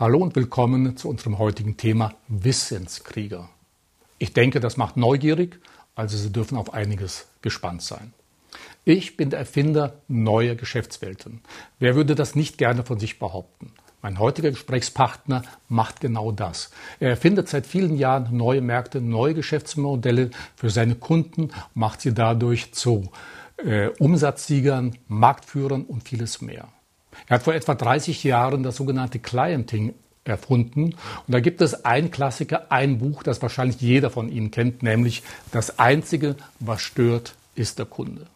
Hallo und willkommen zu unserem heutigen Thema Wissenskrieger. Ich denke, das macht neugierig, also Sie dürfen auf einiges gespannt sein. Ich bin der Erfinder neuer Geschäftswelten. Wer würde das nicht gerne von sich behaupten? Mein heutiger Gesprächspartner macht genau das. Er erfindet seit vielen Jahren neue Märkte, neue Geschäftsmodelle für seine Kunden, macht sie dadurch zu äh, Umsatzsiegern, Marktführern und vieles mehr. Er hat vor etwa 30 Jahren das sogenannte Clienting erfunden. Und da gibt es ein Klassiker, ein Buch, das wahrscheinlich jeder von Ihnen kennt, nämlich Das Einzige, was stört, ist der Kunde.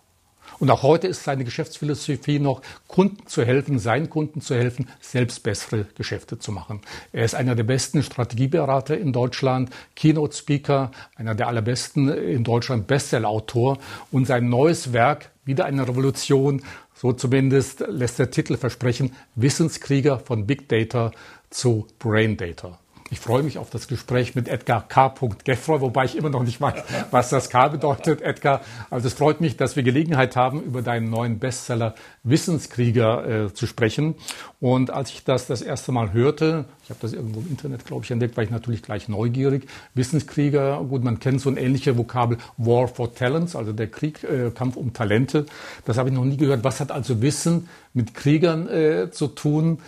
Und auch heute ist seine Geschäftsphilosophie noch, Kunden zu helfen, seinen Kunden zu helfen, selbst bessere Geschäfte zu machen. Er ist einer der besten Strategieberater in Deutschland, Keynote Speaker, einer der allerbesten in Deutschland, Bestsellerautor. Und sein neues Werk, wieder eine Revolution, so zumindest lässt der Titel versprechen, Wissenskrieger von Big Data zu Brain Data. Ich freue mich auf das Gespräch mit Edgar K. Geffroy, wobei ich immer noch nicht weiß, was das K bedeutet. Edgar, also es freut mich, dass wir Gelegenheit haben, über deinen neuen Bestseller Wissenskrieger äh, zu sprechen. Und als ich das das erste Mal hörte, ich habe das irgendwo im Internet, glaube ich, entdeckt, war ich natürlich gleich neugierig. Wissenskrieger, gut, man kennt so ein ähnliches Vokabel War for Talents, also der Krieg, äh, Kampf um Talente. Das habe ich noch nie gehört. Was hat also Wissen mit Kriegern äh, zu tun?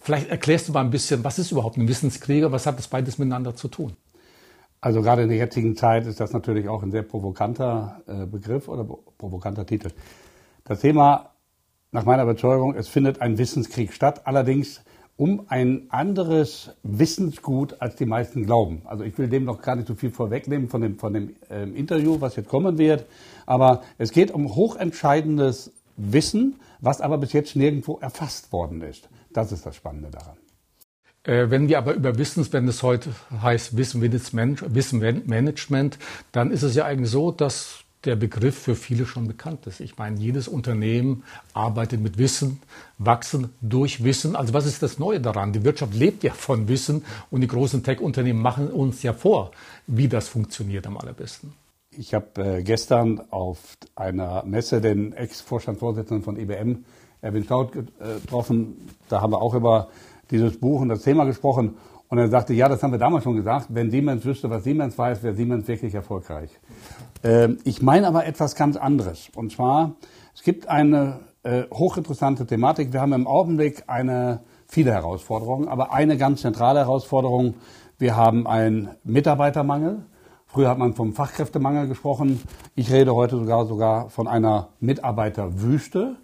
Vielleicht erklärst du mal ein bisschen, was ist überhaupt ein Wissenskrieger? Was hat das beides miteinander zu tun? Also gerade in der jetzigen Zeit ist das natürlich auch ein sehr provokanter äh, Begriff oder provokanter Titel. Das Thema, nach meiner Überzeugung, es findet ein Wissenskrieg statt, allerdings um ein anderes Wissensgut, als die meisten glauben. Also ich will dem noch gar nicht so viel vorwegnehmen von dem, von dem äh, Interview, was jetzt kommen wird, aber es geht um hochentscheidendes Wissen, was aber bis jetzt nirgendwo erfasst worden ist. Das ist das Spannende daran. Äh, wenn wir aber über Wissens, wenn es heute heißt Wissenmanagement, dann ist es ja eigentlich so, dass der Begriff für viele schon bekannt ist. Ich meine, jedes Unternehmen arbeitet mit Wissen, wachsen durch Wissen. Also was ist das Neue daran? Die Wirtschaft lebt ja von Wissen und die großen Tech-Unternehmen machen uns ja vor, wie das funktioniert am allerbesten. Ich habe äh, gestern auf einer Messe den Ex-Vorstandsvorsitzenden von IBM Erwin Schaut getroffen. Da haben wir auch über dieses Buch und das Thema gesprochen. Und er sagte, ja, das haben wir damals schon gesagt. Wenn Siemens wüsste, was Siemens weiß, wäre Siemens wirklich erfolgreich. Ähm, ich meine aber etwas ganz anderes. Und zwar, es gibt eine äh, hochinteressante Thematik. Wir haben im Augenblick eine, viele Herausforderungen, aber eine ganz zentrale Herausforderung. Wir haben einen Mitarbeitermangel. Früher hat man vom Fachkräftemangel gesprochen. Ich rede heute sogar, sogar von einer Mitarbeiterwüste.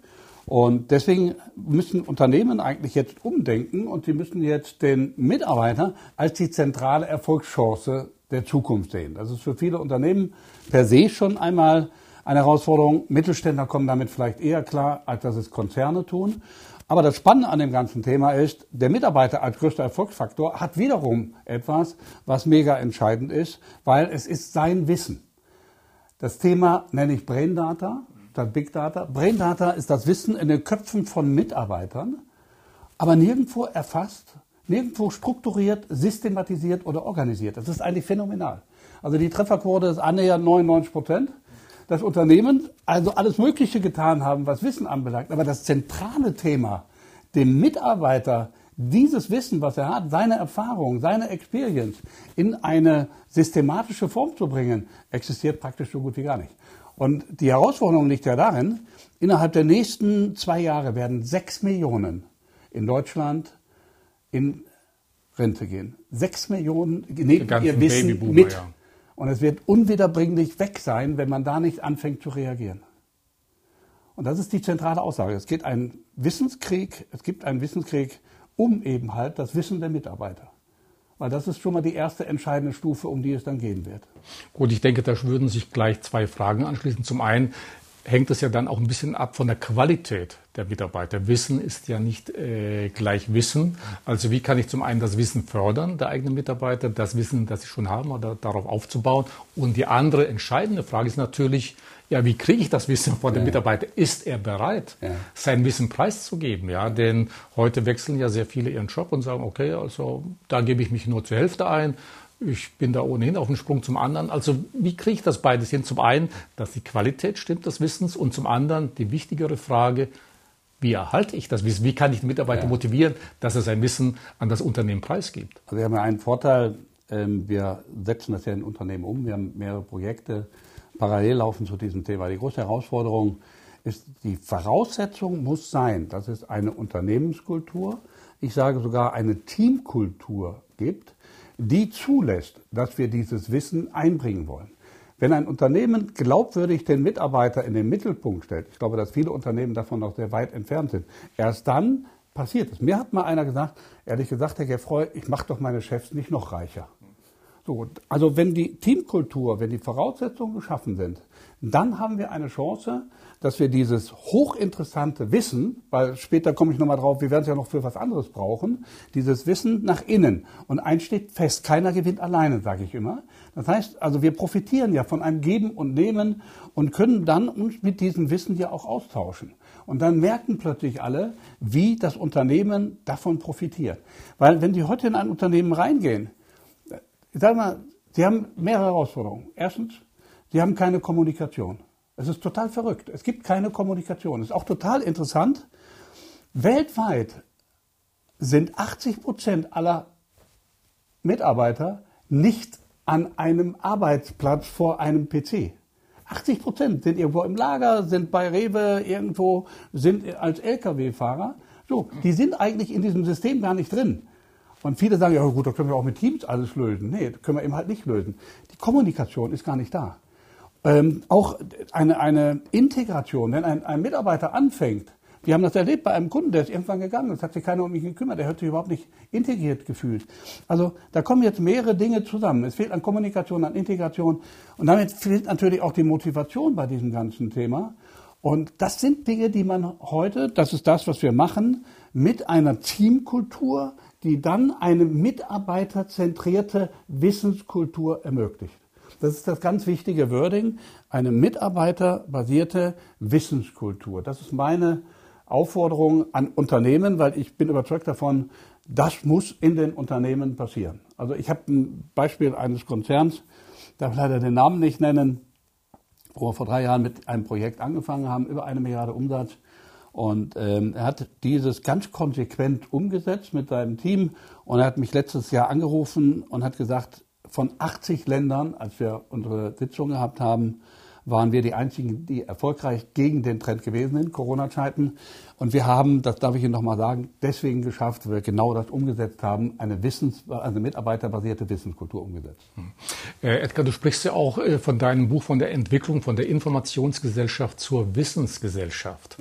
Und deswegen müssen Unternehmen eigentlich jetzt umdenken und sie müssen jetzt den Mitarbeiter als die zentrale Erfolgschance der Zukunft sehen. Das ist für viele Unternehmen per se schon einmal eine Herausforderung. Mittelständler kommen damit vielleicht eher klar, als dass es Konzerne tun. Aber das Spannende an dem ganzen Thema ist, der Mitarbeiter als größter Erfolgsfaktor hat wiederum etwas, was mega entscheidend ist, weil es ist sein Wissen. Das Thema nenne ich Brain Data statt Big Data. Brain Data ist das Wissen in den Köpfen von Mitarbeitern, aber nirgendwo erfasst, nirgendwo strukturiert, systematisiert oder organisiert. Das ist eigentlich phänomenal. Also die Trefferquote ist annähernd 99 Prozent. Das Unternehmen also alles Mögliche getan haben, was Wissen anbelangt. Aber das zentrale Thema, dem Mitarbeiter dieses Wissen, was er hat, seine Erfahrung, seine Experience in eine systematische Form zu bringen, existiert praktisch so gut wie gar nicht. Und die Herausforderung liegt ja darin, innerhalb der nächsten zwei Jahre werden sechs Millionen in Deutschland in Rente gehen. Sechs Millionen nehmen ihr Wissen mit. Ja. Und es wird unwiederbringlich weg sein, wenn man da nicht anfängt zu reagieren. Und das ist die zentrale Aussage. Es geht einen Wissenskrieg, es gibt einen Wissenskrieg um eben halt das Wissen der Mitarbeiter. Weil das ist schon mal die erste entscheidende Stufe, um die es dann gehen wird. Gut, ich denke, da würden sich gleich zwei Fragen anschließen. Zum einen hängt es ja dann auch ein bisschen ab von der Qualität der Mitarbeiter. Wissen ist ja nicht äh, gleich Wissen. Also wie kann ich zum einen das Wissen fördern der eigenen Mitarbeiter, das Wissen, das sie schon haben, oder darauf aufzubauen. Und die andere entscheidende Frage ist natürlich, ja, wie kriege ich das Wissen von dem ja. Mitarbeiter? Ist er bereit, ja. sein Wissen preiszugeben? Ja, denn heute wechseln ja sehr viele ihren Job und sagen, okay, also da gebe ich mich nur zur Hälfte ein. Ich bin da ohnehin auf dem Sprung zum anderen. Also wie kriege ich das beides hin? Zum einen, dass die Qualität stimmt des Wissens und zum anderen die wichtigere Frage, wie erhalte ich das Wissen? Wie kann ich den Mitarbeiter ja. motivieren, dass er sein Wissen an das Unternehmen preisgibt? Also wir haben ja einen Vorteil, ähm, wir setzen das ja in Unternehmen um. Wir haben mehrere Projekte parallel laufen zu diesem Thema. Die große Herausforderung ist, die Voraussetzung muss sein, dass es eine Unternehmenskultur, ich sage sogar eine Teamkultur gibt, die zulässt, dass wir dieses Wissen einbringen wollen. Wenn ein Unternehmen glaubwürdig den Mitarbeiter in den Mittelpunkt stellt, ich glaube, dass viele Unternehmen davon noch sehr weit entfernt sind, erst dann passiert es. Mir hat mal einer gesagt, ehrlich gesagt, Herr Geffroy, ich mache doch meine Chefs nicht noch reicher. So, also wenn die Teamkultur, wenn die Voraussetzungen geschaffen sind, dann haben wir eine Chance, dass wir dieses hochinteressante Wissen, weil später komme ich nochmal drauf, wir werden es ja noch für was anderes brauchen, dieses Wissen nach innen. Und eins steht fest, keiner gewinnt alleine, sage ich immer. Das heißt, also wir profitieren ja von einem Geben und Nehmen und können dann uns mit diesem Wissen ja auch austauschen. Und dann merken plötzlich alle, wie das Unternehmen davon profitiert. Weil wenn Sie heute in ein Unternehmen reingehen, ich sage mal, Sie haben mehrere Herausforderungen. Erstens, Sie haben keine Kommunikation. Es ist total verrückt. Es gibt keine Kommunikation. Es ist auch total interessant. Weltweit sind 80 Prozent aller Mitarbeiter nicht an einem Arbeitsplatz vor einem PC. 80 Prozent sind irgendwo im Lager, sind bei Rewe irgendwo, sind als Lkw-Fahrer. So, die sind eigentlich in diesem System gar nicht drin. Und viele sagen, ja gut, da können wir auch mit Teams alles lösen. Nee, das können wir eben halt nicht lösen. Die Kommunikation ist gar nicht da. Ähm, auch eine, eine Integration, wenn ein, ein Mitarbeiter anfängt, wir haben das erlebt bei einem Kunden, der ist irgendwann gegangen, es hat sich keiner um mich gekümmert, der hat sich überhaupt nicht integriert gefühlt. Also da kommen jetzt mehrere Dinge zusammen. Es fehlt an Kommunikation, an Integration und damit fehlt natürlich auch die Motivation bei diesem ganzen Thema. Und das sind Dinge, die man heute, das ist das, was wir machen, mit einer Teamkultur, die dann eine mitarbeiterzentrierte Wissenskultur ermöglicht. Das ist das ganz wichtige Wording, eine mitarbeiterbasierte Wissenskultur. Das ist meine Aufforderung an Unternehmen, weil ich bin überzeugt davon, das muss in den Unternehmen passieren. Also ich habe ein Beispiel eines Konzerns, darf leider den Namen nicht nennen, wo wir vor drei Jahren mit einem Projekt angefangen haben, über eine Milliarde Umsatz. Und ähm, er hat dieses ganz konsequent umgesetzt mit seinem Team. Und er hat mich letztes Jahr angerufen und hat gesagt, von 80 Ländern, als wir unsere Sitzung gehabt haben, waren wir die einzigen, die erfolgreich gegen den Trend gewesen sind, Corona-Zeiten. Und wir haben, das darf ich Ihnen nochmal sagen, deswegen geschafft, weil wir genau das umgesetzt haben, eine Wissens-, also mitarbeiterbasierte Wissenskultur umgesetzt. Hm. Äh, Edgar, du sprichst ja auch äh, von deinem Buch von der Entwicklung von der Informationsgesellschaft zur Wissensgesellschaft.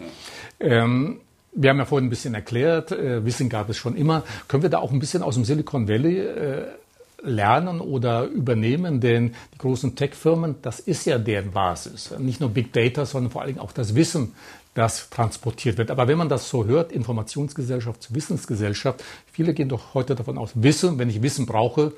Ja. Ähm, wir haben ja vorhin ein bisschen erklärt, äh, Wissen gab es schon immer. Können wir da auch ein bisschen aus dem Silicon Valley äh, lernen oder übernehmen, denn die großen Tech-Firmen, das ist ja deren Basis. Nicht nur Big Data, sondern vor allem auch das Wissen, das transportiert wird. Aber wenn man das so hört, Informationsgesellschaft Wissensgesellschaft, viele gehen doch heute davon aus, Wissen, wenn ich Wissen brauche,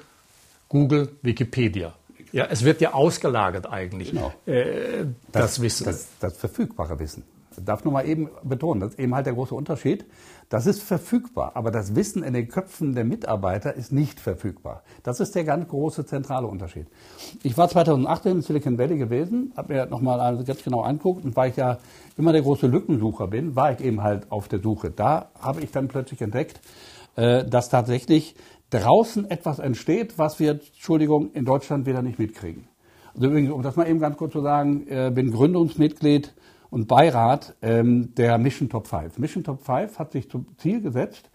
Google, Wikipedia. Ja, es wird ja ausgelagert eigentlich, genau. äh, das, das, Wissen. Das, das verfügbare Wissen. Darf nur mal eben betonen, das ist eben halt der große Unterschied. Das ist verfügbar, aber das Wissen in den Köpfen der Mitarbeiter ist nicht verfügbar. Das ist der ganz große zentrale Unterschied. Ich war 2018 in Silicon Valley gewesen, habe mir nochmal ganz genau angeguckt und weil ich ja immer der große Lückensucher bin, war ich eben halt auf der Suche. Da habe ich dann plötzlich entdeckt, äh, dass tatsächlich draußen etwas entsteht, was wir, Entschuldigung, in Deutschland wieder nicht mitkriegen. Also übrigens, um das mal eben ganz kurz zu sagen, äh, bin Gründungsmitglied und Beirat ähm, der Mission Top 5. Mission Top 5 hat sich zum Ziel gesetzt,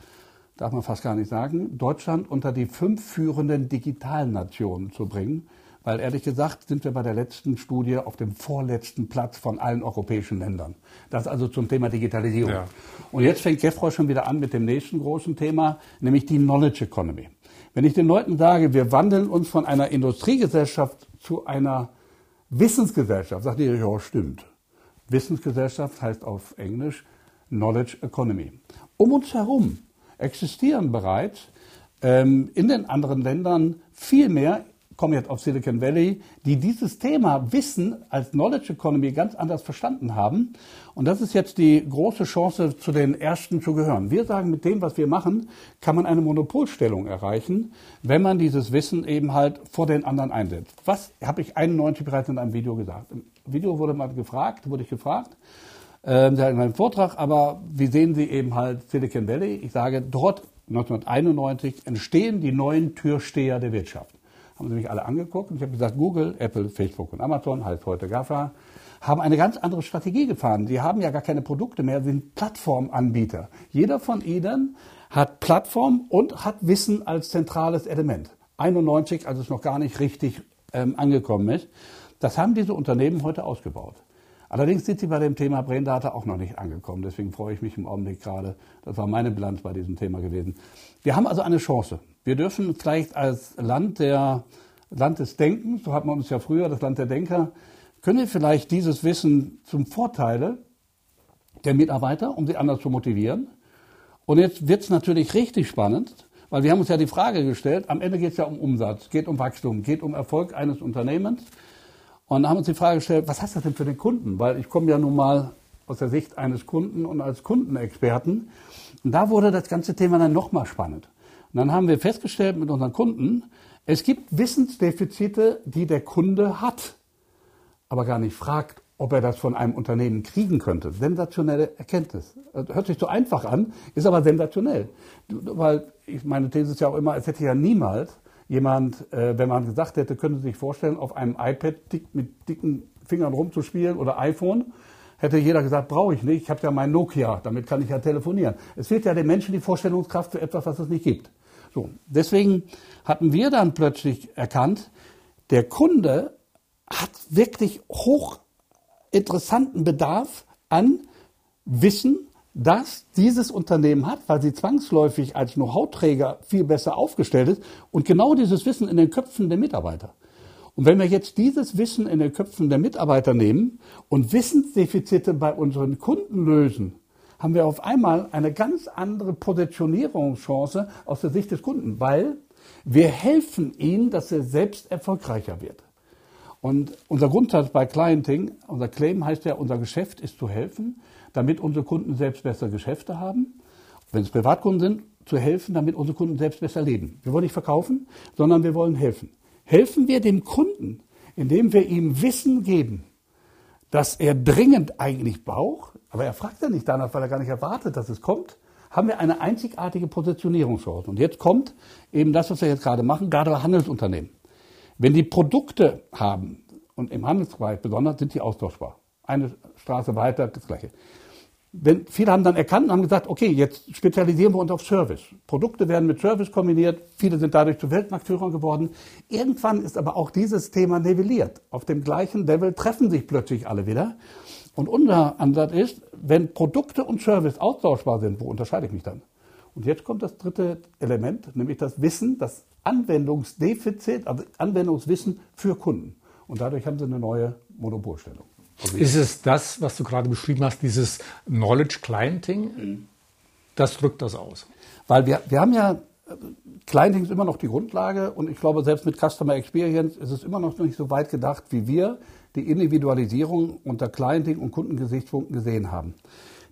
darf man fast gar nicht sagen, Deutschland unter die fünf führenden digitalen Nationen zu bringen. Weil ehrlich gesagt sind wir bei der letzten Studie auf dem vorletzten Platz von allen europäischen Ländern. Das also zum Thema Digitalisierung. Ja. Und jetzt fängt Gefroy schon wieder an mit dem nächsten großen Thema, nämlich die Knowledge Economy. Wenn ich den Leuten sage, wir wandeln uns von einer Industriegesellschaft zu einer Wissensgesellschaft, sagt ihr, ja, stimmt. Wissensgesellschaft heißt auf Englisch Knowledge Economy. Um uns herum existieren bereits ähm, in den anderen Ländern viel mehr, komme jetzt auf Silicon Valley, die dieses Thema Wissen als Knowledge Economy ganz anders verstanden haben. Und das ist jetzt die große Chance, zu den Ersten zu gehören. Wir sagen, mit dem, was wir machen, kann man eine Monopolstellung erreichen, wenn man dieses Wissen eben halt vor den anderen einsetzt. Was habe ich 91 bereits in einem Video gesagt? Video wurde mal gefragt, wurde ich gefragt, ähm, in meinem Vortrag, aber wie sehen Sie eben halt Silicon Valley? Ich sage, dort 1991 entstehen die neuen Türsteher der Wirtschaft. Haben Sie mich alle angeguckt und ich habe gesagt, Google, Apple, Facebook und Amazon, heißt heute GAFA, haben eine ganz andere Strategie gefahren. Sie haben ja gar keine Produkte mehr, sind Plattformanbieter. Jeder von ihnen hat Plattform und hat Wissen als zentrales Element. 91, als es noch gar nicht richtig ähm, angekommen ist. Das haben diese Unternehmen heute ausgebaut. Allerdings sind sie bei dem Thema Braindata auch noch nicht angekommen. Deswegen freue ich mich im Augenblick gerade. Das war meine Bilanz bei diesem Thema gewesen. Wir haben also eine Chance. Wir dürfen vielleicht als Land der Land des Denkens, so hat man uns ja früher das Land der Denker, können wir vielleicht dieses Wissen zum Vorteile der Mitarbeiter, um sie anders zu motivieren. Und jetzt wird es natürlich richtig spannend, weil wir haben uns ja die Frage gestellt, am Ende geht es ja um Umsatz, geht um Wachstum, geht um Erfolg eines Unternehmens. Und haben uns die Frage gestellt, was heißt das denn für den Kunden? Weil ich komme ja nun mal aus der Sicht eines Kunden und als Kundenexperten. Und da wurde das ganze Thema dann nochmal spannend. Und dann haben wir festgestellt mit unseren Kunden, es gibt Wissensdefizite, die der Kunde hat, aber gar nicht fragt, ob er das von einem Unternehmen kriegen könnte. Sensationelle Erkenntnis. Hört sich so einfach an, ist aber sensationell. Weil ich, meine These ist ja auch immer, es hätte ja niemals jemand, äh, wenn man gesagt hätte, können Sie sich vorstellen, auf einem iPad dick, mit dicken Fingern rumzuspielen oder iPhone, hätte jeder gesagt, brauche ich nicht, ich habe ja mein Nokia, damit kann ich ja telefonieren. Es fehlt ja den Menschen die Vorstellungskraft für etwas, was es nicht gibt. So, deswegen hatten wir dann plötzlich erkannt, der Kunde hat wirklich hochinteressanten Bedarf an Wissen, das dieses Unternehmen hat, weil sie zwangsläufig als Know-how-Träger viel besser aufgestellt ist und genau dieses Wissen in den Köpfen der Mitarbeiter. Und wenn wir jetzt dieses Wissen in den Köpfen der Mitarbeiter nehmen und Wissensdefizite bei unseren Kunden lösen, haben wir auf einmal eine ganz andere Positionierungschance aus der Sicht des Kunden, weil wir helfen ihnen, dass er selbst erfolgreicher wird. Und unser Grundsatz bei Clienting, unser Claim heißt ja, unser Geschäft ist zu helfen damit unsere Kunden selbst besser Geschäfte haben. Wenn es Privatkunden sind, zu helfen, damit unsere Kunden selbst besser leben. Wir wollen nicht verkaufen, sondern wir wollen helfen. Helfen wir dem Kunden, indem wir ihm Wissen geben, dass er dringend eigentlich braucht, aber er fragt ja nicht danach, weil er gar nicht erwartet, dass es kommt, haben wir eine einzigartige Positionierungschance. Und jetzt kommt eben das, was wir jetzt gerade machen, gerade Handelsunternehmen. Wenn die Produkte haben, und im Handelsbereich besonders, sind die austauschbar. Eine Straße weiter, das Gleiche wenn, viele haben dann erkannt und haben gesagt, okay, jetzt spezialisieren wir uns auf Service. Produkte werden mit Service kombiniert, viele sind dadurch zu Weltmarktführern geworden. Irgendwann ist aber auch dieses Thema nivelliert. Auf dem gleichen Level treffen sich plötzlich alle wieder. Und unser Ansatz ist, wenn Produkte und Service austauschbar sind, wo unterscheide ich mich dann? Und jetzt kommt das dritte Element, nämlich das Wissen, das Anwendungsdefizit, also Anwendungswissen für Kunden. Und dadurch haben sie eine neue Monopolstellung. Ist es das, was du gerade beschrieben hast, dieses Knowledge Clienting? Mhm. Das drückt das aus. Weil wir, wir haben ja, Clienting ist immer noch die Grundlage und ich glaube, selbst mit Customer Experience ist es immer noch nicht so weit gedacht, wie wir die Individualisierung unter Clienting und Kundengesichtspunkten gesehen haben.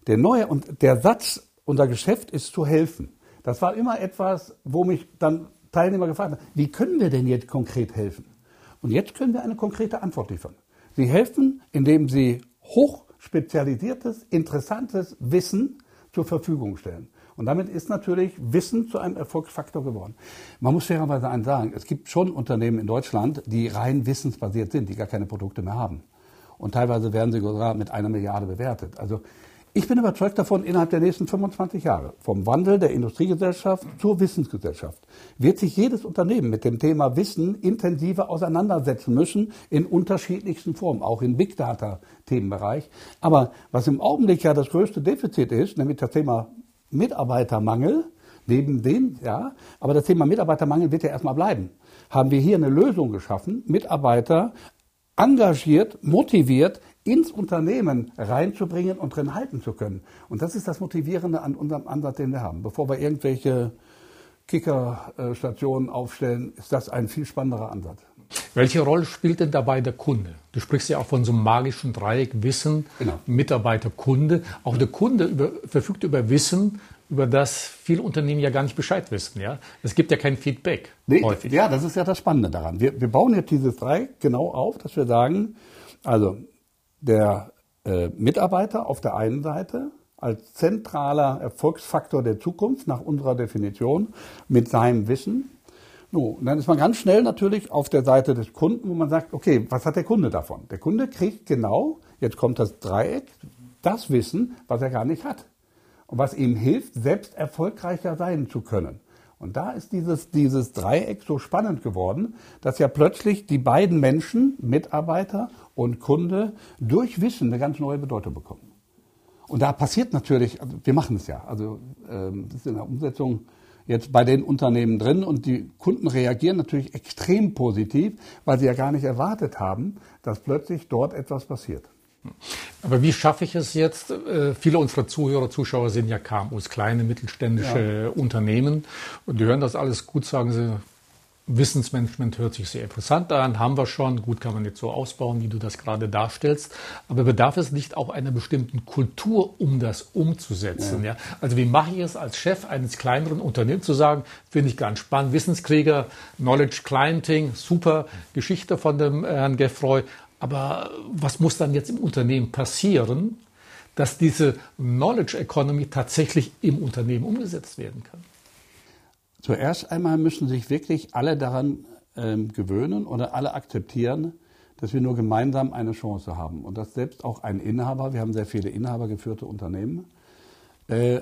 Der neue und der Satz, unser Geschäft ist zu helfen. Das war immer etwas, wo mich dann Teilnehmer gefragt haben, wie können wir denn jetzt konkret helfen? Und jetzt können wir eine konkrete Antwort liefern. Sie helfen, indem sie hochspezialisiertes, interessantes Wissen zur Verfügung stellen. Und damit ist natürlich Wissen zu einem Erfolgsfaktor geworden. Man muss fairerweise eins sagen, es gibt schon Unternehmen in Deutschland, die rein wissensbasiert sind, die gar keine Produkte mehr haben. Und teilweise werden sie sogar mit einer Milliarde bewertet. Also ich bin überzeugt davon, innerhalb der nächsten 25 Jahre, vom Wandel der Industriegesellschaft zur Wissensgesellschaft, wird sich jedes Unternehmen mit dem Thema Wissen intensiver auseinandersetzen müssen, in unterschiedlichsten Formen, auch im Big Data-Themenbereich. Aber was im Augenblick ja das größte Defizit ist, nämlich das Thema Mitarbeitermangel, neben dem, ja, aber das Thema Mitarbeitermangel wird ja erstmal bleiben. Haben wir hier eine Lösung geschaffen, Mitarbeiter engagiert, motiviert ins Unternehmen reinzubringen und drin halten zu können. Und das ist das Motivierende an unserem Ansatz, den wir haben. Bevor wir irgendwelche Kickerstationen aufstellen, ist das ein viel spannenderer Ansatz. Welche Rolle spielt denn dabei der Kunde? Du sprichst ja auch von so einem magischen Dreieck Wissen, genau. Mitarbeiter, Kunde. Auch der Kunde über, verfügt über Wissen, über das viele Unternehmen ja gar nicht Bescheid wissen. Ja? Es gibt ja kein Feedback nee, häufig. Ja, das ist ja das Spannende daran. Wir, wir bauen jetzt dieses Dreieck genau auf, dass wir sagen, also der äh, Mitarbeiter auf der einen Seite als zentraler Erfolgsfaktor der Zukunft nach unserer Definition mit seinem Wissen. No, dann ist man ganz schnell natürlich auf der Seite des Kunden, wo man sagt, okay, was hat der Kunde davon? Der Kunde kriegt genau, jetzt kommt das Dreieck, das Wissen, was er gar nicht hat. Und was ihm hilft, selbst erfolgreicher sein zu können. Und da ist dieses, dieses Dreieck so spannend geworden, dass ja plötzlich die beiden Menschen, Mitarbeiter und Kunde, durch Wissen eine ganz neue Bedeutung bekommen. Und da passiert natürlich, also wir machen es ja, also ähm, das ist in der Umsetzung jetzt bei den Unternehmen drin und die Kunden reagieren natürlich extrem positiv, weil sie ja gar nicht erwartet haben, dass plötzlich dort etwas passiert. Aber wie schaffe ich es jetzt? Äh, viele unserer Zuhörer, Zuschauer sind ja KMUs, kleine mittelständische ja. Unternehmen. Und die hören das alles gut, sagen sie, Wissensmanagement hört sich sehr interessant an, haben wir schon. Gut, kann man jetzt so ausbauen, wie du das gerade darstellst. Aber bedarf es nicht auch einer bestimmten Kultur, um das umzusetzen? Ja. ja? Also wie mache ich es als Chef eines kleineren Unternehmens zu sagen, finde ich ganz spannend, Wissenskrieger, Knowledge Clienting, super Geschichte von dem Herrn Geffroy. Aber was muss dann jetzt im Unternehmen passieren, dass diese Knowledge Economy tatsächlich im Unternehmen umgesetzt werden kann? Zuerst einmal müssen sich wirklich alle daran ähm, gewöhnen oder alle akzeptieren, dass wir nur gemeinsam eine Chance haben. Und dass selbst auch ein Inhaber, wir haben sehr viele inhabergeführte Unternehmen, äh,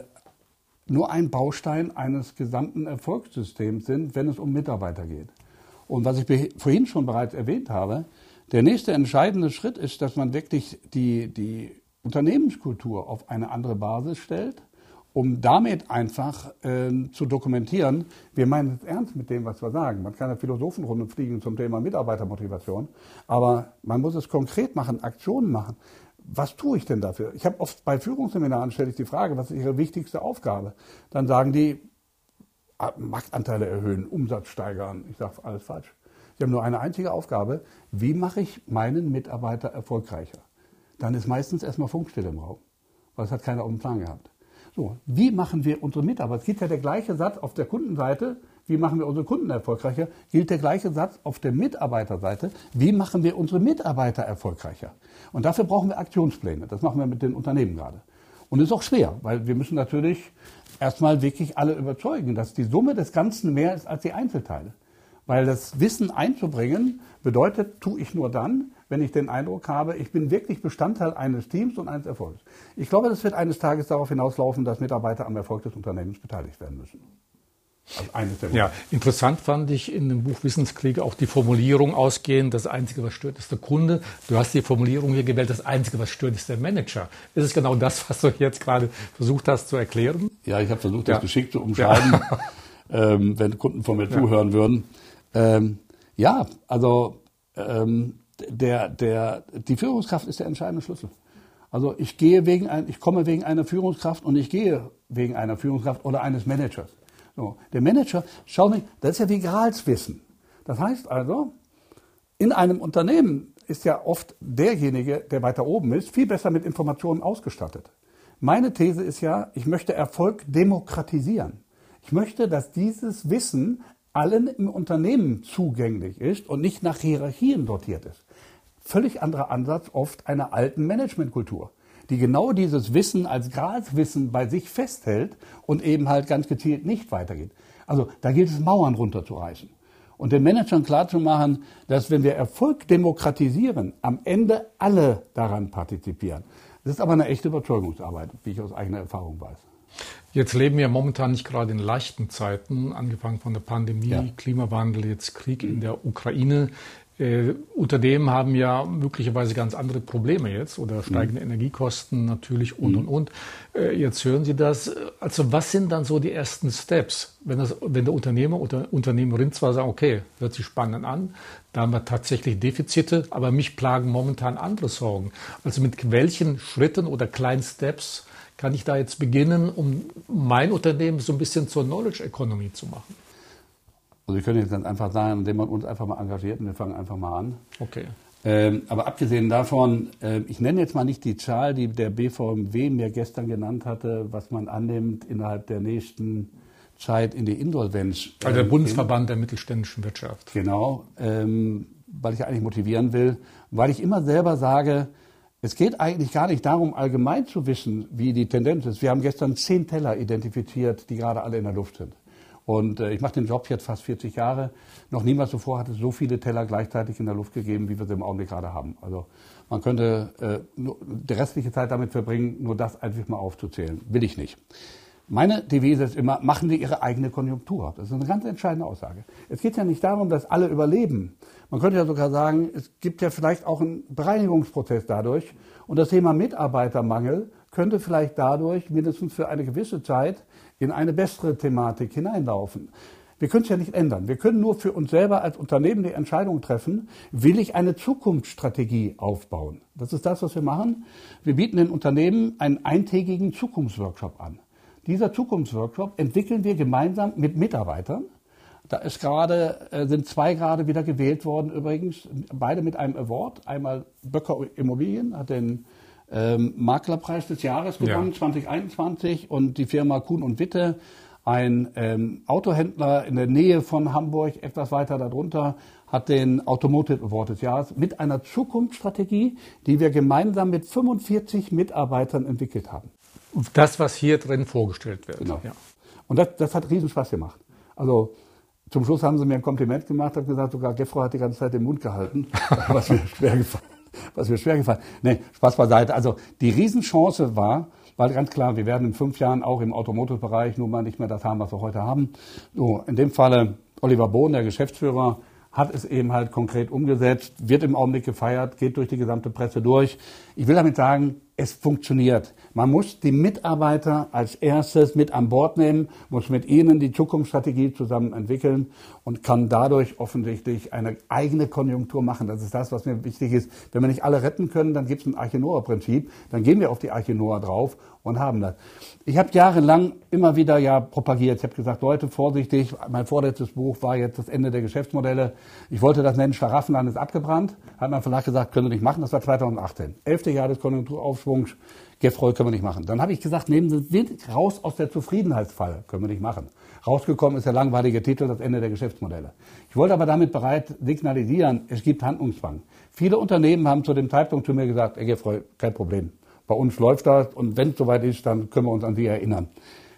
nur ein Baustein eines gesamten Erfolgssystems sind, wenn es um Mitarbeiter geht. Und was ich vorhin schon bereits erwähnt habe, der nächste entscheidende Schritt ist, dass man wirklich die, die Unternehmenskultur auf eine andere Basis stellt, um damit einfach äh, zu dokumentieren, wir meinen es ernst mit dem, was wir sagen. Man kann eine Philosophenrunde fliegen zum Thema Mitarbeitermotivation, aber man muss es konkret machen, Aktionen machen. Was tue ich denn dafür? Ich habe oft bei Führungsseminaren stelle ich die Frage, was ist Ihre wichtigste Aufgabe? Dann sagen die, ah, Marktanteile erhöhen, Umsatz steigern. Ich sage alles falsch. Sie haben nur eine einzige Aufgabe. Wie mache ich meinen Mitarbeiter erfolgreicher? Dann ist meistens erstmal Funkstille im Raum, weil es hat keiner auf dem Plan gehabt. So, wie machen wir unsere Mitarbeiter? Es gilt ja der gleiche Satz auf der Kundenseite. Wie machen wir unsere Kunden erfolgreicher? Gilt der gleiche Satz auf der Mitarbeiterseite. Wie machen wir unsere Mitarbeiter erfolgreicher? Und dafür brauchen wir Aktionspläne. Das machen wir mit den Unternehmen gerade. Und ist auch schwer, weil wir müssen natürlich erstmal wirklich alle überzeugen, dass die Summe des Ganzen mehr ist als die Einzelteile. Weil das Wissen einzubringen bedeutet, tue ich nur dann, wenn ich den Eindruck habe, ich bin wirklich Bestandteil eines Teams und eines Erfolgs. Ich glaube, das wird eines Tages darauf hinauslaufen, dass Mitarbeiter am Erfolg des Unternehmens beteiligt werden müssen. Also ja, interessant fand ich in dem Buch Wissenskriege auch die Formulierung ausgehend, das Einzige, was stört, ist der Kunde. Du hast die Formulierung hier gewählt, das Einzige, was stört, ist der Manager. Ist es genau das, was du jetzt gerade versucht hast zu erklären? Ja, ich habe versucht, das ja. geschickt zu umschreiben, ja. ähm, wenn Kunden von mir zuhören würden. Ähm, ja, also ähm, der, der, die Führungskraft ist der entscheidende Schlüssel. Also ich gehe wegen ein, ich komme wegen einer Führungskraft und ich gehe wegen einer Führungskraft oder eines Managers. So, der Manager, schau mich, das ist ja wie Gehaltswissen. Das heißt also, in einem Unternehmen ist ja oft derjenige, der weiter oben ist, viel besser mit Informationen ausgestattet. Meine These ist ja, ich möchte Erfolg demokratisieren. Ich möchte, dass dieses Wissen allen im Unternehmen zugänglich ist und nicht nach Hierarchien sortiert ist. Völlig anderer Ansatz oft einer alten Managementkultur, die genau dieses Wissen als Graswissen bei sich festhält und eben halt ganz gezielt nicht weitergeht. Also da gilt es, Mauern runterzureißen und den Managern klarzumachen, dass wenn wir Erfolg demokratisieren, am Ende alle daran partizipieren. Das ist aber eine echte Überzeugungsarbeit, wie ich aus eigener Erfahrung weiß. Jetzt leben wir momentan nicht gerade in leichten Zeiten, angefangen von der Pandemie, ja. Klimawandel, jetzt Krieg in der Ukraine. Äh, Unternehmen haben ja möglicherweise ganz andere Probleme jetzt oder steigende mhm. Energiekosten natürlich und mhm. und und. Äh, jetzt hören Sie das. Also was sind dann so die ersten Steps, wenn, das, wenn der Unternehmer oder Unternehmerin zwar sagen, okay, hört sich spannend an, da haben wir tatsächlich Defizite, aber mich plagen momentan andere Sorgen. Also mit welchen Schritten oder kleinen Steps kann ich da jetzt beginnen, um mein Unternehmen so ein bisschen zur Knowledge Economy zu machen? Also wir können jetzt ganz einfach sagen, indem man uns einfach mal engagiert und wir fangen einfach mal an. Okay. Ähm, aber abgesehen davon, äh, ich nenne jetzt mal nicht die Zahl, die der BVMW mir gestern genannt hatte, was man annimmt innerhalb der nächsten Zeit in die Insolvenz. Also der ähm, Bundesverband der mittelständischen Wirtschaft. Genau, ähm, weil ich eigentlich motivieren will, weil ich immer selber sage, Es geht eigentlich gar nicht darum, allgemein zu wissen, wie die Tendenz ist. Wir haben gestern zehn Teller identifiziert, die gerade alle in der Luft sind. Und äh, ich mache den Job jetzt fast 40 Jahre. Noch niemals zuvor hat es so viele Teller gleichzeitig in der Luft gegeben, wie wir sie im Augenblick gerade haben. Also man könnte äh, die restliche Zeit damit verbringen, nur das einfach mal aufzuzählen. Will ich nicht. Meine Devise ist immer, machen Sie Ihre eigene Konjunktur. Das ist eine ganz entscheidende Aussage. Es geht ja nicht darum, dass alle überleben. Man könnte ja sogar sagen, es gibt ja vielleicht auch einen Bereinigungsprozess dadurch. Und das Thema Mitarbeitermangel könnte vielleicht dadurch mindestens für eine gewisse Zeit in eine bessere Thematik hineinlaufen. Wir können es ja nicht ändern. Wir können nur für uns selber als Unternehmen die Entscheidung treffen, will ich eine Zukunftsstrategie aufbauen. Das ist das, was wir machen. Wir bieten den Unternehmen einen eintägigen Zukunftsworkshop an. Dieser Zukunftsworkshop entwickeln wir gemeinsam mit Mitarbeitern. Da ist gerade, äh, sind zwei gerade wieder gewählt worden übrigens, beide mit einem Award. Einmal Böcker Immobilien hat den ähm, Maklerpreis des Jahres gewonnen, ja. 2021 und die Firma Kuhn und Witte, ein ähm, Autohändler in der Nähe von Hamburg, etwas weiter darunter, hat den Automotive Award des Jahres mit einer Zukunftsstrategie, die wir gemeinsam mit 45 Mitarbeitern entwickelt haben. Das, was hier drin vorgestellt wird. Genau. Ja. Und das, das hat riesen Spaß gemacht. Also zum Schluss haben sie mir ein Kompliment gemacht, haben gesagt, sogar Gefro hat die ganze Zeit den Mund gehalten, was mir schwer gefallen was mir schwer gefallen. Nee, Spaß beiseite. Also die Riesenchance war, weil ganz klar, wir werden in fünf Jahren auch im Automotive-Bereich nun mal nicht mehr das haben, was wir heute haben. So, in dem Falle Oliver Bohn, der Geschäftsführer, hat es eben halt konkret umgesetzt, wird im Augenblick gefeiert, geht durch die gesamte Presse durch. Ich will damit sagen, es funktioniert. Man muss die Mitarbeiter als erstes mit an Bord nehmen, muss mit ihnen die Zukunftsstrategie zusammen entwickeln und kann dadurch offensichtlich eine eigene Konjunktur machen. Das ist das, was mir wichtig ist. Wenn wir nicht alle retten können, dann gibt es ein Archinoa-Prinzip. Dann gehen wir auf die Archinoa drauf und haben das. Ich habe jahrelang immer wieder ja propagiert. Ich habe gesagt, Leute, vorsichtig. Mein vorletztes Buch war jetzt das Ende der Geschäftsmodelle. Ich wollte das nennen, Schlaraffenland ist abgebrannt. Hat mein Verlag gesagt, können Sie nicht machen. Das war 2018. Elfte Jahr des Konjunkturaufschwungs. Gefreut können wir nicht machen. Dann habe ich gesagt, nehmen Sie raus aus der Zufriedenheitsfalle. Können wir nicht machen. Rausgekommen ist der langweilige Titel, das Ende der Geschäftsmodelle. Ich wollte aber damit bereit signalisieren, es gibt Handlungszwang. Viele Unternehmen haben zu dem Zeitpunkt zu mir gesagt, Herr Gefreu, kein Problem. Bei uns läuft das und wenn es soweit ist, dann können wir uns an Sie erinnern.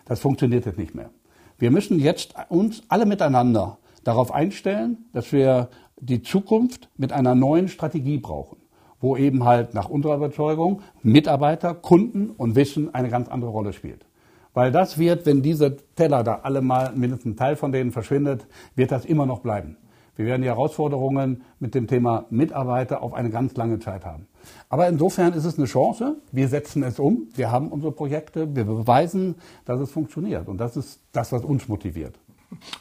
Das funktioniert jetzt nicht mehr. Wir müssen jetzt uns alle miteinander darauf einstellen, dass wir die Zukunft mit einer neuen Strategie brauchen wo eben halt nach unserer Überzeugung Mitarbeiter, Kunden und Wissen eine ganz andere Rolle spielt. Weil das wird, wenn diese Teller da alle mal mindestens ein Teil von denen verschwindet, wird das immer noch bleiben. Wir werden die Herausforderungen mit dem Thema Mitarbeiter auf eine ganz lange Zeit haben. Aber insofern ist es eine Chance. Wir setzen es um. Wir haben unsere Projekte. Wir beweisen, dass es funktioniert. Und das ist das, was uns motiviert.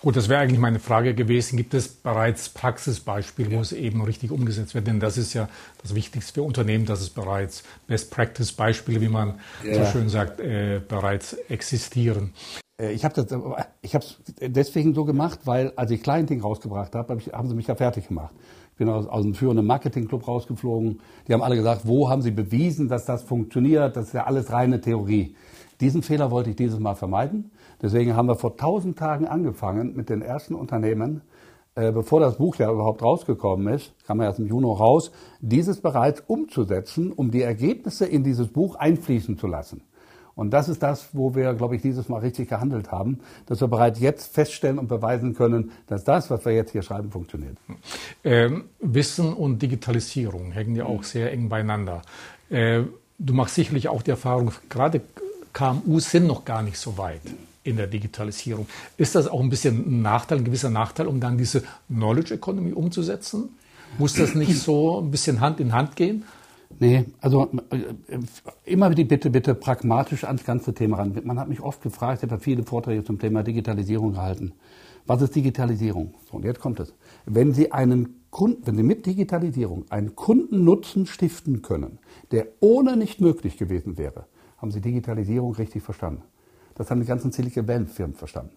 Gut, das wäre eigentlich meine Frage gewesen. Gibt es bereits Praxisbeispiele, ja. wo es eben richtig umgesetzt wird? Denn das ist ja das Wichtigste für Unternehmen, dass es bereits Best Practice Beispiele, wie man ja. so schön sagt, äh, bereits existieren. Äh, ich habe das, ich habe es deswegen so gemacht, weil als ich Clienting rausgebracht habe, hab haben sie mich ja fertig gemacht. Ich bin aus, aus dem führenden Marketingclub rausgeflogen. Die haben alle gesagt, wo haben sie bewiesen, dass das funktioniert? Das ist ja alles reine Theorie. Diesen Fehler wollte ich dieses Mal vermeiden. Deswegen haben wir vor tausend Tagen angefangen mit den ersten Unternehmen, äh, bevor das Buch ja überhaupt rausgekommen ist, kam ja erst im Juni raus, dieses bereits umzusetzen, um die Ergebnisse in dieses Buch einfließen zu lassen. Und das ist das, wo wir, glaube ich, dieses Mal richtig gehandelt haben, dass wir bereits jetzt feststellen und beweisen können, dass das, was wir jetzt hier schreiben, funktioniert. Ähm, Wissen und Digitalisierung hängen ja auch sehr eng beieinander. Äh, du machst sicherlich auch die Erfahrung, gerade KMUs sind noch gar nicht so weit in der Digitalisierung. Ist das auch ein bisschen ein Nachteil, ein gewisser Nachteil, um dann diese Knowledge Economy umzusetzen? Muss das nicht so ein bisschen Hand in Hand gehen? Nee, also äh, immer die Bitte, bitte pragmatisch ans ganze Thema ran. Man hat mich oft gefragt, ich habe viele Vorträge zum Thema Digitalisierung gehalten. Was ist Digitalisierung? So, und jetzt kommt es. Wenn Sie einen Kunden, wenn Sie mit Digitalisierung einen Kundennutzen stiften können, der ohne nicht möglich gewesen wäre, haben Sie Digitalisierung richtig verstanden. Das haben die ganzen Silicon Valley Firmen verstanden.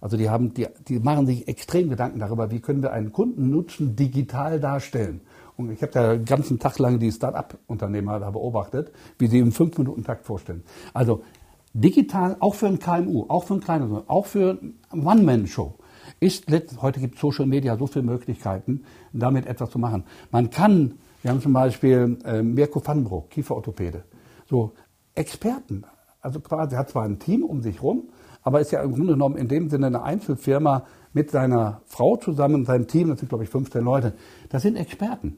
Also die haben, die, die machen sich extrem Gedanken darüber, wie können wir einen Kundennutzen digital darstellen. Und ich habe da den ganzen Tag lang die Start-up-Unternehmer da beobachtet, wie sie im fünf Minuten Takt vorstellen. Also digital, auch für ein KMU, auch für ein kleines, auch für ein One-Man-Show, ist heute gibt Social Media so viele Möglichkeiten, damit etwas zu machen. Man kann Wir haben zum Beispiel äh, Mirko Vanbroek, Kieferorthopäde. So Experten. Also quasi hat zwar ein Team um sich rum, aber ist ja im Grunde genommen in dem Sinne eine Einzelfirma mit seiner Frau zusammen, seinem Team, das sind glaube ich 15 Leute. Das sind Experten.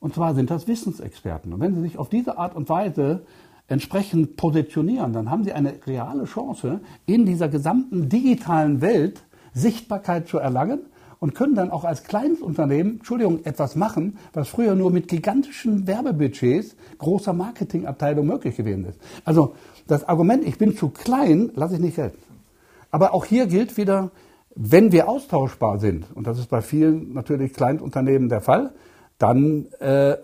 Und zwar sind das Wissensexperten. Und wenn sie sich auf diese Art und Weise entsprechend positionieren, dann haben sie eine reale Chance, in dieser gesamten digitalen Welt Sichtbarkeit zu erlangen und können dann auch als kleines Unternehmen, Entschuldigung, etwas machen, was früher nur mit gigantischen Werbebudgets großer Marketingabteilung möglich gewesen ist. Also das Argument, ich bin zu klein, lasse ich nicht gelten. Aber auch hier gilt wieder, wenn wir austauschbar sind, und das ist bei vielen natürlich Kleinunternehmen der Fall, dann äh,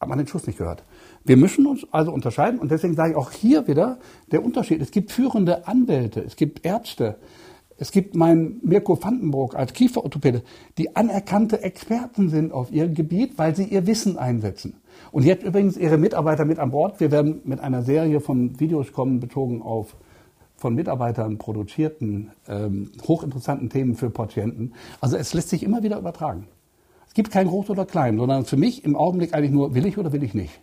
hat man den Schuss nicht gehört. Wir müssen uns also unterscheiden und deswegen sage ich auch hier wieder der Unterschied. Es gibt führende Anwälte, es gibt Ärzte, es gibt meinen Mirko Vandenbroek als Kieferorthopäde, die anerkannte Experten sind auf ihrem Gebiet, weil sie ihr Wissen einsetzen. Und jetzt übrigens ihre Mitarbeiter mit an Bord. Wir werden mit einer Serie von Videos kommen, bezogen auf von Mitarbeitern produzierten, ähm, hochinteressanten Themen für Patienten. Also es lässt sich immer wieder übertragen. Es gibt kein Groß oder Klein, sondern für mich im Augenblick eigentlich nur, will ich oder will ich nicht.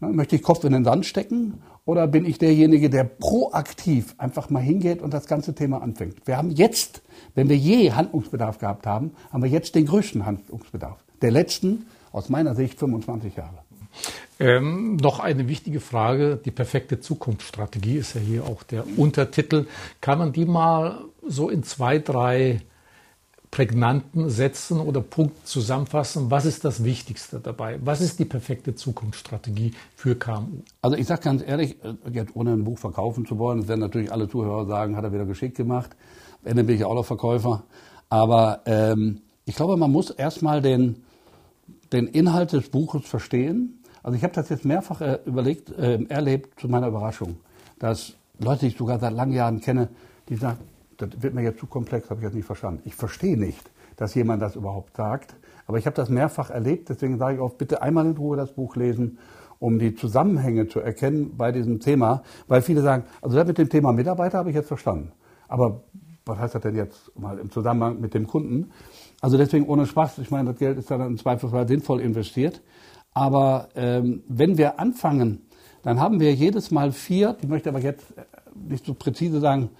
Möchte ich Kopf in den Sand stecken oder bin ich derjenige, der proaktiv einfach mal hingeht und das ganze Thema anfängt? Wir haben jetzt, wenn wir je Handlungsbedarf gehabt haben, haben wir jetzt den größten Handlungsbedarf. Der letzten, aus meiner Sicht, 25 Jahre. Ähm, noch eine wichtige Frage. Die perfekte Zukunftsstrategie ist ja hier auch der Untertitel. Kann man die mal so in zwei, drei prägnanten Sätzen oder Punkten zusammenfassen, was ist das Wichtigste dabei? Was ist die perfekte Zukunftsstrategie für KMU? Also ich sage ganz ehrlich, äh, jetzt ohne ein Buch verkaufen zu wollen, das werden natürlich alle Zuhörer sagen, hat er wieder geschickt gemacht. Am Ende bin ich auch noch Verkäufer. Aber ähm, ich glaube, man muss erstmal den, den Inhalt des Buches verstehen. Also ich habe das jetzt mehrfach äh, überlegt, äh, erlebt zu meiner Überraschung, dass Leute, die ich sogar seit langen Jahren kenne, die sagen, das wird mir jetzt zu komplex, habe ich jetzt nicht verstanden. Ich verstehe nicht, dass jemand das überhaupt sagt, aber ich habe das mehrfach erlebt, deswegen sage ich auch, bitte einmal in Ruhe das Buch lesen, um die Zusammenhänge zu erkennen bei diesem Thema, weil viele sagen, also das mit dem Thema Mitarbeiter habe ich jetzt verstanden, aber was heißt das denn jetzt mal im Zusammenhang mit dem Kunden? Also deswegen ohne Spaß, ich meine, das Geld ist dann im Zweifelsfall sinnvoll investiert, aber ähm, wenn wir anfangen, dann haben wir jedes Mal vier, ich möchte aber jetzt nicht so präzise sagen,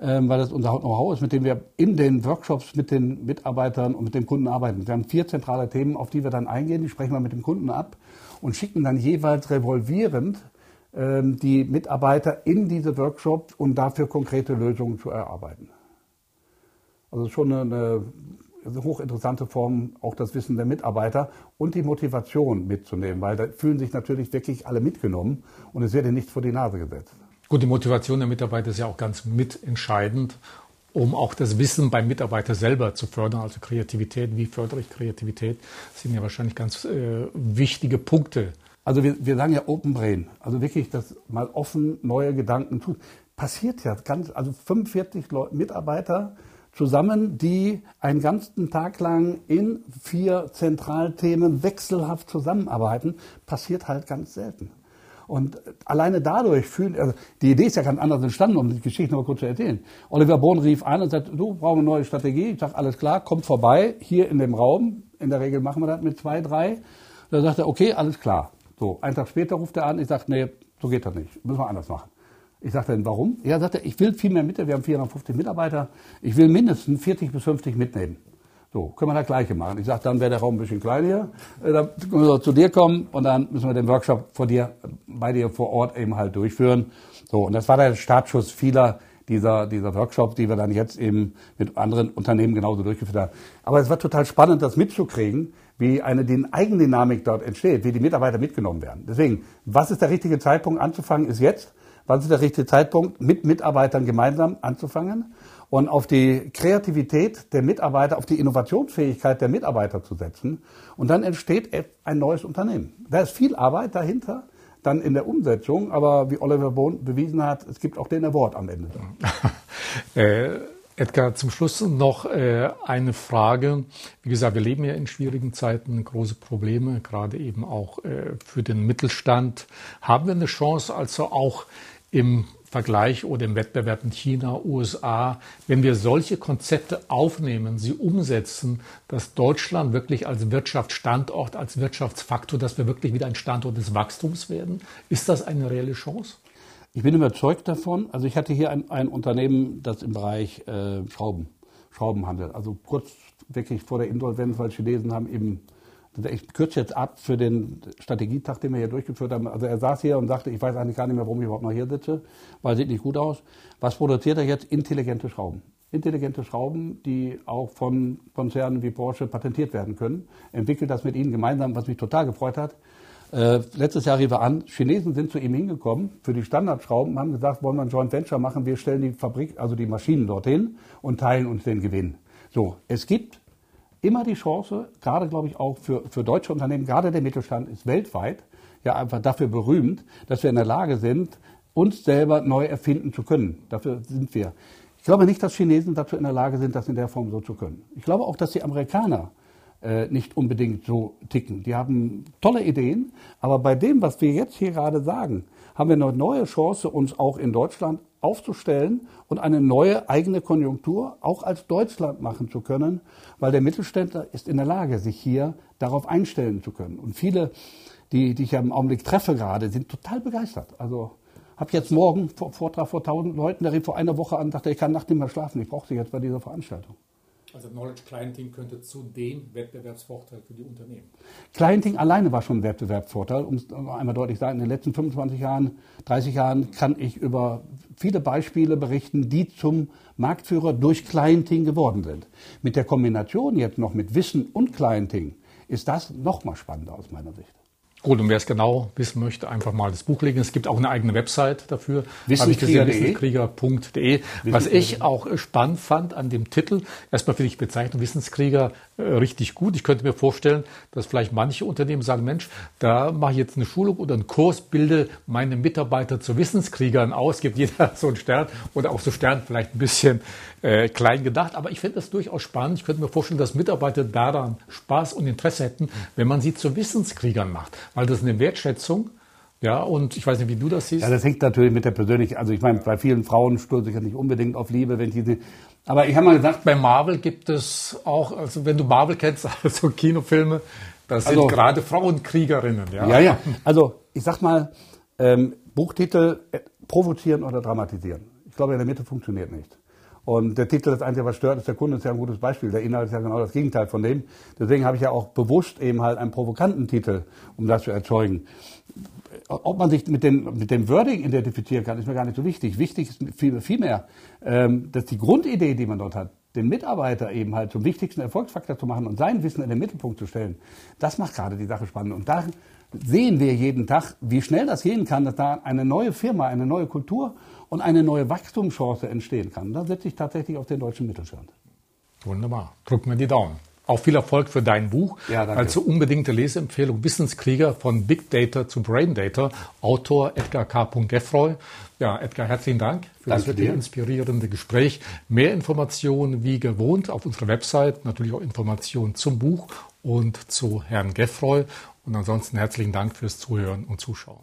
ähm, weil das unser Know-how ist, mit dem wir in den Workshops mit den Mitarbeitern und mit den Kunden arbeiten. Wir haben vier zentrale Themen, auf die wir dann eingehen, die sprechen wir mit dem Kunden ab und schicken dann jeweils revolvierend ähm, die Mitarbeiter in diese Workshops und dafür konkrete Lösungen zu erarbeiten. Also schon eine, eine hochinteressante Form, auch das Wissen der Mitarbeiter und die Motivation mitzunehmen, weil da fühlen sich natürlich wirklich alle mitgenommen und es wird ihnen nichts vor die Nase gesetzt. Gut, die Motivation der Mitarbeiter ist ja auch ganz mitentscheidend, um auch das Wissen beim Mitarbeiter selber zu fördern. Also Kreativität, wie fördere ich Kreativität, sind ja wahrscheinlich ganz äh, wichtige Punkte. Also wir, wir sagen ja Open Brain, also wirklich das mal offen neue Gedanken tun. Passiert ja ganz, also 45 Leute, Mitarbeiter zusammen, die einen ganzen Tag lang in vier Zentralthemen wechselhaft zusammenarbeiten, passiert halt ganz selten. Und alleine dadurch fühlen, also die Idee ist ja ganz anders entstanden, um die Geschichte noch mal kurz zu erzählen. Oliver Bohn rief an und sagte, du brauchst eine neue Strategie. Ich sage, alles klar, kommt vorbei, hier in dem Raum. In der Regel machen wir das mit zwei, drei. Da sagt er, okay, alles klar. So, einen Tag später ruft er an, ich sage, nee, so geht das nicht, müssen wir anders machen. Ich sagte dann, warum? Ja, sagt er, ich will viel mehr mit, wir haben 450 Mitarbeiter, ich will mindestens 40 bis 50 mitnehmen. So, können wir das Gleiche machen. Ich sage, dann wäre der Raum ein bisschen kleiner. Äh, dann können wir zu dir kommen und dann müssen wir den Workshop vor dir, bei dir vor Ort eben halt durchführen. So, und das war der Startschuss vieler dieser, dieser Workshops, die wir dann jetzt eben mit anderen Unternehmen genauso durchgeführt haben. Aber es war total spannend, das mitzukriegen, wie eine die Eigendynamik dort entsteht, wie die Mitarbeiter mitgenommen werden. Deswegen, was ist der richtige Zeitpunkt anzufangen, ist jetzt. Was ist der richtige Zeitpunkt, mit Mitarbeitern gemeinsam anzufangen? und auf die Kreativität der Mitarbeiter, auf die Innovationsfähigkeit der Mitarbeiter zu setzen. Und dann entsteht ein neues Unternehmen. Da ist viel Arbeit dahinter, dann in der Umsetzung, aber wie Oliver Bohn bewiesen hat, es gibt auch den Award am Ende. äh, Edgar, zum Schluss noch äh, eine Frage. Wie gesagt, wir leben ja in schwierigen Zeiten, große Probleme, gerade eben auch äh, für den Mittelstand. Haben wir eine Chance, also auch im Vergleich oder im Wettbewerb mit China, USA, wenn wir solche Konzepte aufnehmen, sie umsetzen, dass Deutschland wirklich als Wirtschaftsstandort, als Wirtschaftsfaktor, dass wir wirklich wieder ein Standort des Wachstums werden? Ist das eine reelle Chance? Ich bin überzeugt davon. Also ich hatte hier ein, ein Unternehmen, das im Bereich äh, Schrauben, Schrauben handelt. Also kurz wirklich vor der Insolvenz, weil Chinesen haben eben ich kürze jetzt ab für den Strategietag, den wir hier durchgeführt haben. Also er saß hier und sagte, ich weiß eigentlich gar nicht mehr, warum ich überhaupt noch hier sitze, weil sieht nicht gut aus. Was produziert er jetzt? Intelligente Schrauben. Intelligente Schrauben, die auch von Konzernen wie Porsche patentiert werden können. Entwickelt das mit ihnen gemeinsam, was mich total gefreut hat. Äh, letztes Jahr rief er an, Chinesen sind zu ihm hingekommen für die Standardschrauben, haben gesagt, wollen wir ein Joint Venture machen, wir stellen die Fabrik, also die Maschinen dorthin und teilen uns den Gewinn. So, es gibt immer die Chance, gerade glaube ich auch für, für deutsche Unternehmen, gerade der Mittelstand ist weltweit ja einfach dafür berühmt, dass wir in der Lage sind, uns selber neu erfinden zu können. Dafür sind wir. Ich glaube nicht, dass Chinesen dazu in der Lage sind, das in der Form so zu können. Ich glaube auch, dass die Amerikaner äh, nicht unbedingt so ticken. Die haben tolle Ideen, aber bei dem, was wir jetzt hier gerade sagen, haben wir eine neue Chance, uns auch in Deutschland aufzustellen und eine neue eigene Konjunktur auch als Deutschland machen zu können, weil der Mittelständler ist in der Lage, sich hier darauf einstellen zu können. Und viele, die, die ich ja im Augenblick treffe gerade, sind total begeistert. Also habe jetzt morgen Vortrag vor tausend Leuten, der rief vor einer Woche an, dachte, ich kann nachts nicht mehr schlafen, ich brauche sie jetzt bei dieser Veranstaltung. Also Knowledge Clienting könnte zu dem Wettbewerbsvorteil für die Unternehmen. Clienting alleine war schon ein Wettbewerbsvorteil. Um es einmal deutlich zu sagen, in den letzten 25 Jahren, 30 Jahren kann ich über viele Beispiele berichten, die zum Marktführer durch Clienting geworden sind. Mit der Kombination jetzt noch mit Wissen und Clienting ist das noch mal spannender aus meiner Sicht. Gut, und wer es genau wissen möchte, einfach mal das Buch legen. Es gibt auch eine eigene Website dafür. Wissenskrieger.de. Was ich auch spannend fand an dem Titel, erstmal finde ich Bezeichnung Wissenskrieger richtig gut. Ich könnte mir vorstellen, dass vielleicht manche Unternehmen sagen, Mensch, da mache ich jetzt eine Schulung oder einen Kurs, bilde meine Mitarbeiter zu Wissenskriegern aus, gibt jeder so einen Stern oder auch so Stern vielleicht ein bisschen äh, klein gedacht. Aber ich finde das durchaus spannend. Ich könnte mir vorstellen, dass Mitarbeiter daran Spaß und Interesse hätten, wenn man sie zu Wissenskriegern macht weil das eine Wertschätzung ja, und ich weiß nicht, wie du das siehst. Ja, das hängt natürlich mit der persönlichen, also ich meine, bei vielen Frauen stoße ich ja nicht unbedingt auf Liebe, wenn die, aber ich habe mal gesagt. Bei Marvel gibt es auch, also wenn du Marvel kennst, also Kinofilme, das sind also, gerade Frauenkriegerinnen, ja. Ja, ja, also ich sag mal, ähm, Buchtitel äh, provozieren oder dramatisieren. Ich glaube, in der Mitte funktioniert nicht. Und der Titel, das Einzige, was stört, ist der Kunde, ist ja ein gutes Beispiel. Der Inhalt ist ja genau das Gegenteil von dem. Deswegen habe ich ja auch bewusst eben halt einen provokanten Titel, um das zu erzeugen. Ob man sich mit, den, mit dem Wording identifizieren kann, ist mir gar nicht so wichtig. Wichtig ist viel, viel mehr, ähm, dass die Grundidee, die man dort hat, den Mitarbeiter eben halt zum wichtigsten Erfolgsfaktor zu machen und sein Wissen in den Mittelpunkt zu stellen, das macht gerade die Sache spannend. Und da sehen wir jeden Tag, wie schnell das gehen kann, dass da eine neue Firma, eine neue Kultur und eine neue Wachstumschance entstehen kann. Da setze ich tatsächlich auf den deutschen Mittelstand. Wunderbar. Drücken wir die Daumen. Auch viel Erfolg für dein Buch. Ja, danke. Also unbedingte Leseempfehlung Wissenskrieger von Big Data zu Brain Data. Autor Edgar K. Geffroy. Ja, Edgar, herzlichen Dank für danke das wirklich inspirierende Gespräch. Mehr Informationen wie gewohnt auf unserer Website, natürlich auch Informationen zum Buch und zu Herrn Geffroy. Und ansonsten herzlichen Dank fürs Zuhören und Zuschauen.